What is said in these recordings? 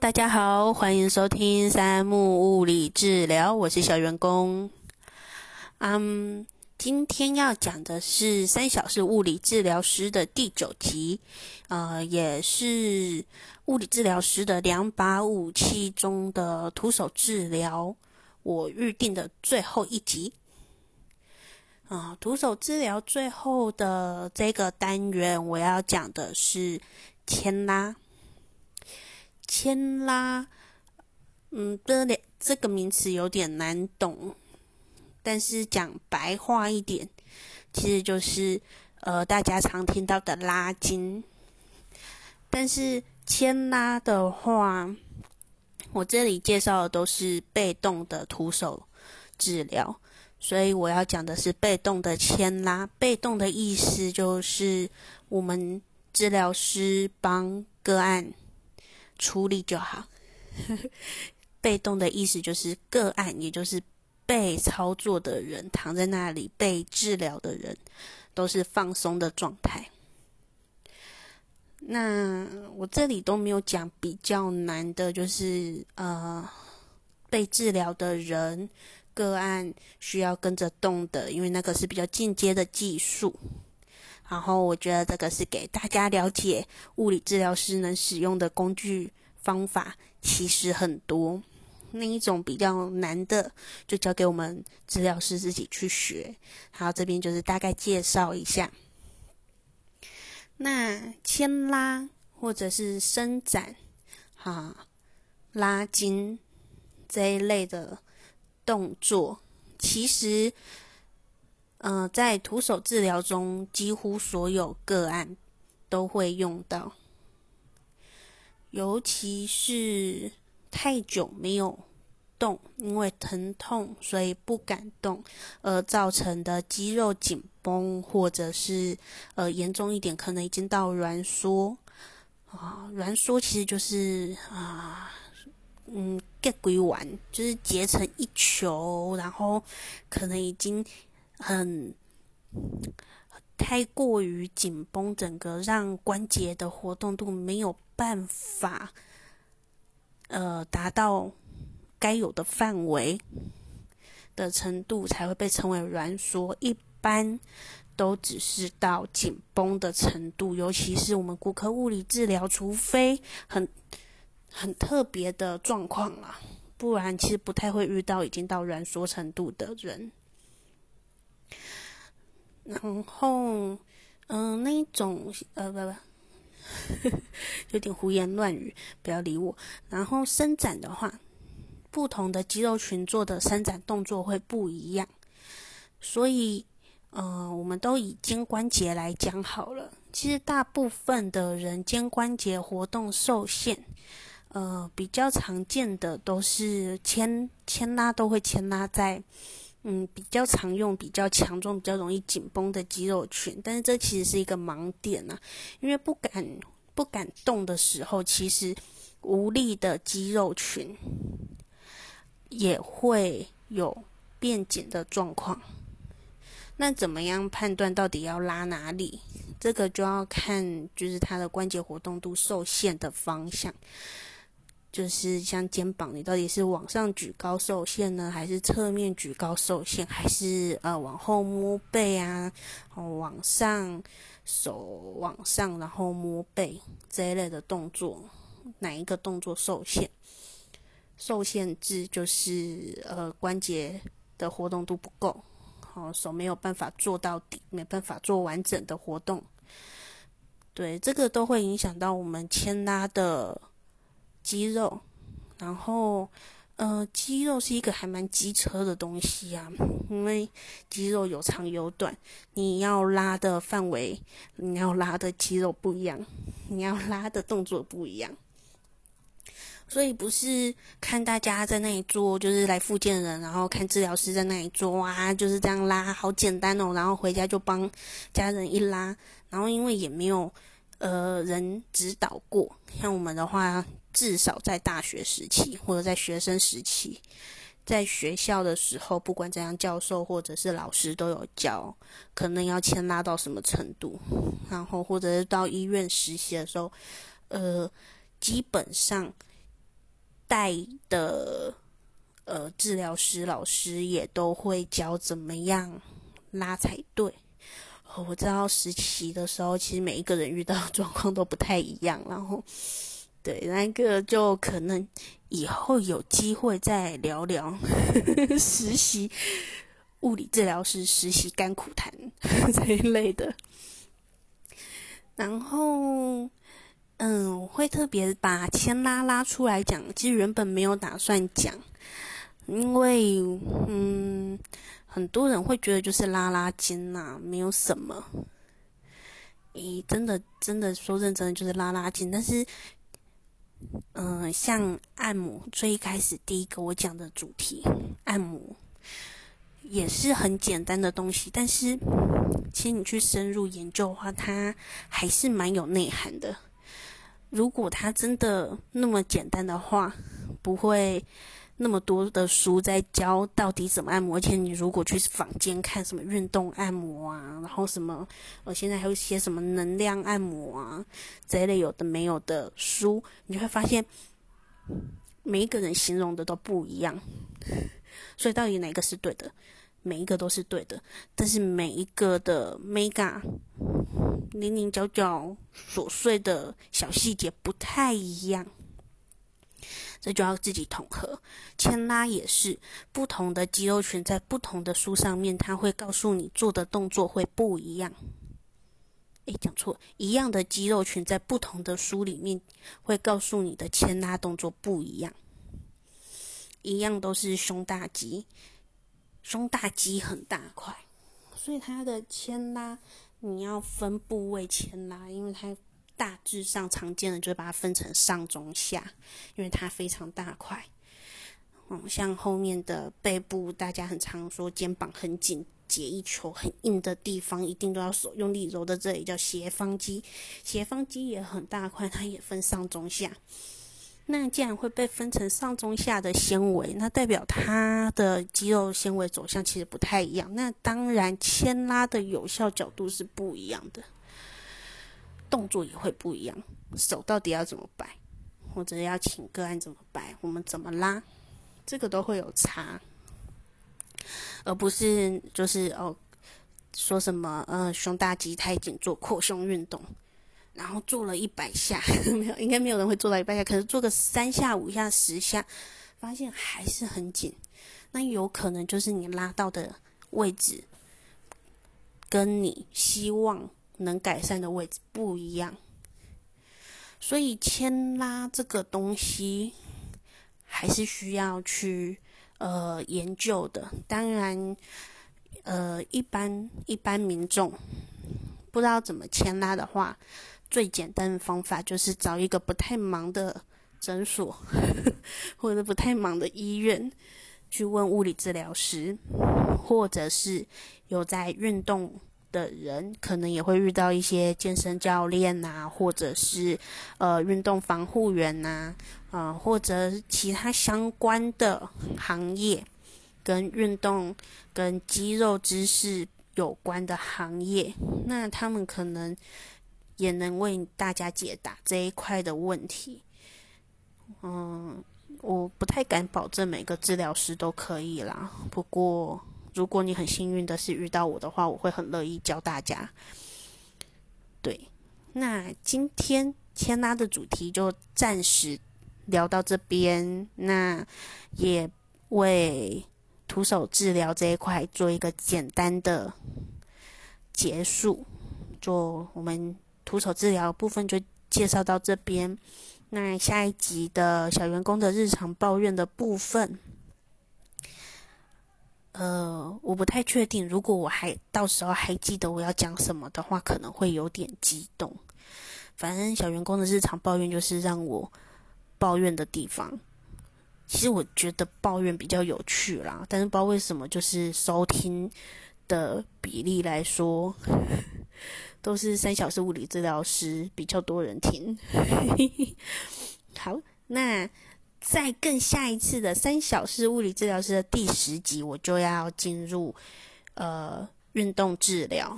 大家好，欢迎收听三木物理治疗，我是小员工。嗯，今天要讲的是三小时物理治疗师的第九集，呃，也是物理治疗师的两把武器中的徒手治疗，我预定的最后一集。啊，徒手治疗最后的这个单元，我要讲的是牵拉。牵拉，嗯，这两这个名词有点难懂，但是讲白话一点，其实就是呃大家常听到的拉筋。但是牵拉的话，我这里介绍的都是被动的徒手治疗，所以我要讲的是被动的牵拉。被动的意思就是我们治疗师帮个案。处理就好。被动的意思就是个案，也就是被操作的人躺在那里被治疗的人都是放松的状态。那我这里都没有讲比较难的，就是呃被治疗的人个案需要跟着动的，因为那个是比较进阶的技术。然后我觉得这个是给大家了解物理治疗师能使用的工具方法，其实很多。那一种比较难的，就交给我们治疗师自己去学。好，这边就是大概介绍一下。那牵拉或者是伸展、哈拉筋这一类的动作，其实。嗯，在徒手治疗中，几乎所有个案都会用到，尤其是太久没有动，因为疼痛所以不敢动而造成的肌肉紧绷，或者是呃严重一点，可能已经到挛缩啊。挛缩其实就是啊，嗯，get 归完，就是结成一球，然后可能已经。很太过于紧绷，整个让关节的活动度没有办法，呃，达到该有的范围的程度，才会被称为挛缩。一般都只是到紧绷的程度，尤其是我们骨科物理治疗，除非很很特别的状况啦，不然其实不太会遇到已经到挛缩程度的人。然后，嗯，那一种，呃，不不，有点胡言乱语，不要理我。然后伸展的话，不同的肌肉群做的伸展动作会不一样，所以，嗯，我们都以肩关节来讲好了。其实大部分的人肩关节活动受限，呃，比较常见的都是牵牵拉，都会牵拉在。嗯，比较常用、比较强壮、比较容易紧绷的肌肉群，但是这其实是一个盲点呐，因为不敢不敢动的时候，其实无力的肌肉群也会有变紧的状况。那怎么样判断到底要拉哪里？这个就要看就是它的关节活动度受限的方向。就是像肩膀，你到底是往上举高受限呢，还是侧面举高受限，还是呃往后摸背啊，往上手往上，然后摸背这一类的动作，哪一个动作受限？受限制就是呃关节的活动度不够，好手没有办法做到底，没办法做完整的活动。对，这个都会影响到我们牵拉的。肌肉，然后，呃，肌肉是一个还蛮机车的东西啊，因为肌肉有长有短，你要拉的范围，你要拉的肌肉不一样，你要拉的动作不一样，所以不是看大家在那里做，就是来复健人，然后看治疗师在那里做啊，就是这样拉，好简单哦，然后回家就帮家人一拉，然后因为也没有呃人指导过，像我们的话。至少在大学时期，或者在学生时期，在学校的时候，不管怎样，教授或者是老师都有教，可能要牵拉到什么程度，然后或者是到医院实习的时候，呃，基本上带的呃治疗师老师也都会教怎么样拉才对。我知道实习的时候，其实每一个人遇到的状况都不太一样，然后对那个就可能以后有机会再聊聊实习物理治疗师实习甘苦谈 这一类的。然后，嗯，我会特别把牵拉拉出来讲，其实原本没有打算讲，因为嗯。很多人会觉得就是拉拉筋呐，没有什么。咦，真的真的说认真的就是拉拉筋，但是，嗯，像按摩最一开始第一个我讲的主题，按摩也是很简单的东西，但是其实你去深入研究的话，它还是蛮有内涵的。如果它真的那么简单的话，不会。那么多的书在教到底怎么按摩，而且你如果去坊间看什么运动按摩啊，然后什么，呃，现在还有些什么能量按摩啊这一类有的没有的书，你就会发现每一个人形容的都不一样，所以到底哪个是对的？每一个都是对的，但是每一个的 mega 零零角角琐碎的小细节不太一样。这就要自己统合，牵拉也是不同的肌肉群在不同的书上面，它会告诉你做的动作会不一样。诶，讲错，一样的肌肉群在不同的书里面会告诉你的牵拉动作不一样。一样都是胸大肌，胸大肌很大块，所以它的牵拉你要分部位牵拉，因为它。大致上常见的就是把它分成上中下，因为它非常大块。嗯，像后面的背部，大家很常说肩膀很紧，结一球很硬的地方，一定都要手用力揉的，这里叫斜方肌。斜方肌也很大块，它也分上中下。那既然会被分成上中下的纤维，那代表它的肌肉纤维走向其实不太一样。那当然，牵拉的有效角度是不一样的。动作也会不一样，手到底要怎么摆，或者要请个案怎么摆，我们怎么拉，这个都会有差，而不是就是哦说什么呃胸大肌太紧做扩胸运动，然后做了一百下，没有应该没有人会做到一百下，可是做个三下五下十下，发现还是很紧，那有可能就是你拉到的位置，跟你希望。能改善的位置不一样，所以牵拉这个东西还是需要去呃研究的。当然，呃，一般一般民众不知道怎么牵拉的话，最简单的方法就是找一个不太忙的诊所 或者不太忙的医院去问物理治疗师，或者是有在运动。的人可能也会遇到一些健身教练呐，或者是呃运动防护员呐，呃或者其他相关的行业，跟运动跟肌肉知识有关的行业，那他们可能也能为大家解答这一块的问题。嗯，我不太敢保证每个治疗师都可以啦，不过。如果你很幸运的是遇到我的话，我会很乐意教大家。对，那今天牵拉的主题就暂时聊到这边。那也为徒手治疗这一块做一个简单的结束。就我们徒手治疗部分就介绍到这边。那下一集的小员工的日常抱怨的部分。呃，我不太确定。如果我还到时候还记得我要讲什么的话，可能会有点激动。反正小员工的日常抱怨就是让我抱怨的地方。其实我觉得抱怨比较有趣啦，但是不知道为什么，就是收听的比例来说，都是三小时物理治疗师比较多人听。好，那。在更下一次的三小时物理治疗师的第十集，我就要进入呃运动治疗，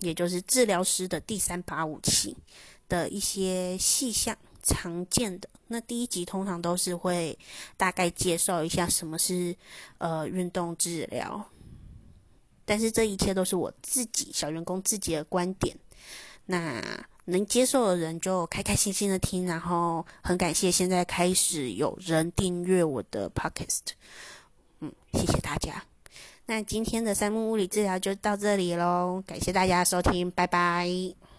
也就是治疗师的第三把武器的一些细项，常见的。那第一集通常都是会大概介绍一下什么是呃运动治疗，但是这一切都是我自己小员工自己的观点。那能接受的人就开开心心的听，然后很感谢现在开始有人订阅我的 podcast，嗯，谢谢大家。那今天的三木物理治疗就到这里喽，感谢大家收听，拜拜。